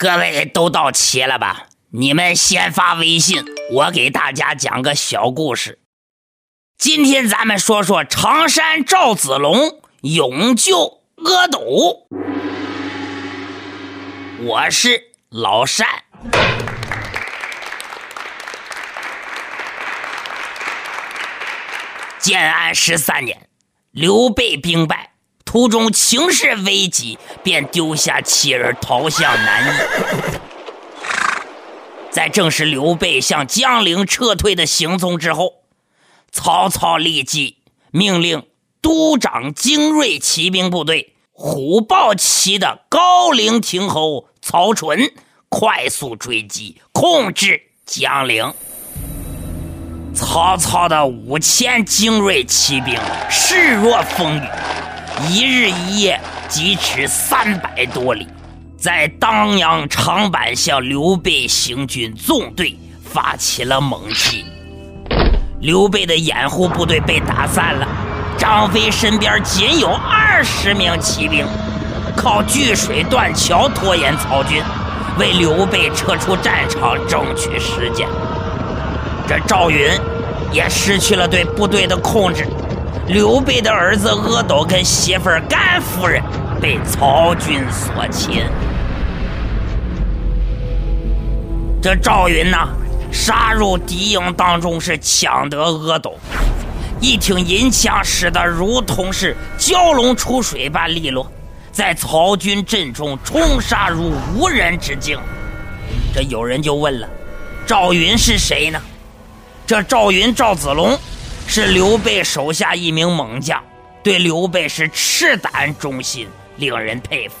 各位都到齐了吧？你们先发微信，我给大家讲个小故事。今天咱们说说常山赵子龙勇救阿斗。我是老单。建安十三年，刘备兵败。途中情势危急，便丢下妻儿逃向南邑。在证实刘备向江陵撤退的行踪之后，曹操立即命令督掌精锐骑兵部队虎豹骑的高陵亭侯曹纯快速追击，控制江陵。曹操的五千精锐骑兵势若风雨。一日一夜疾驰三百多里，在当阳长坂向刘备行军纵队发起了猛击。刘备的掩护部队被打散了，张飞身边仅有二十名骑兵，靠聚水断桥拖延曹军，为刘备撤出战场争取时间。这赵云也失去了对部队的控制。刘备的儿子阿斗跟媳妇儿甘夫人被曹军所擒。这赵云呐，杀入敌营当中是抢得阿斗，一挺银枪使得如同是蛟龙出水般利落，在曹军阵中冲杀入无人之境。这有人就问了：赵云是谁呢？这赵云赵子龙。是刘备手下一名猛将，对刘备是赤胆忠心，令人佩服。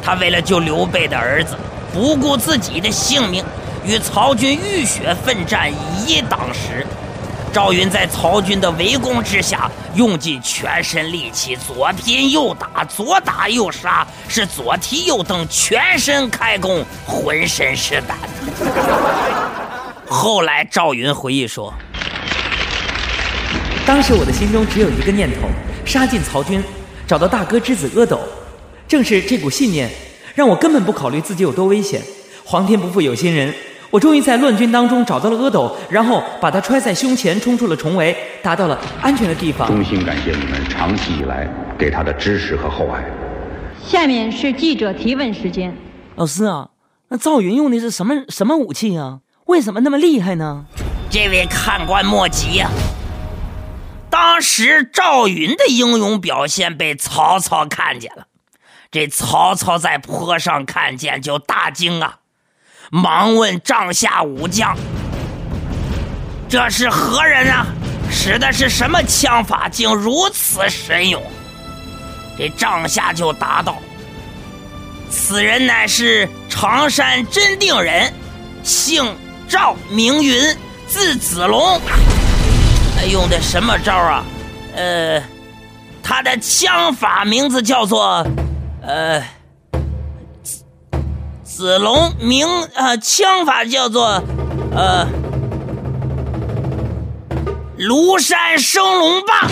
他为了救刘备的儿子，不顾自己的性命，与曹军浴血奋战，以一当十。赵云在曹军的围攻之下，用尽全身力气，左拼右打，左打右杀，是左踢右蹬，全身开弓，浑身是胆。后来赵云回忆说。当时我的心中只有一个念头：杀进曹军，找到大哥之子阿斗。正是这股信念，让我根本不考虑自己有多危险。皇天不负有心人，我终于在乱军当中找到了阿斗，然后把他揣在胸前，冲出了重围，达到了安全的地方。衷心感谢你们长期以来给他的支持和厚爱。下面是记者提问时间。老师啊，那赵云用的是什么什么武器啊？为什么那么厉害呢？这位看官莫急呀。当时赵云的英勇表现被曹操看见了，这曹操在坡上看见就大惊啊，忙问帐下武将：“这是何人啊？使的是什么枪法，竟如此神勇？”这帐下就答道：“此人乃是常山真定人，姓赵，名云，字子龙。”用的什么招啊？呃，他的枪法名字叫做，呃，子龙名呃，枪法叫做，呃，庐山升龙棒。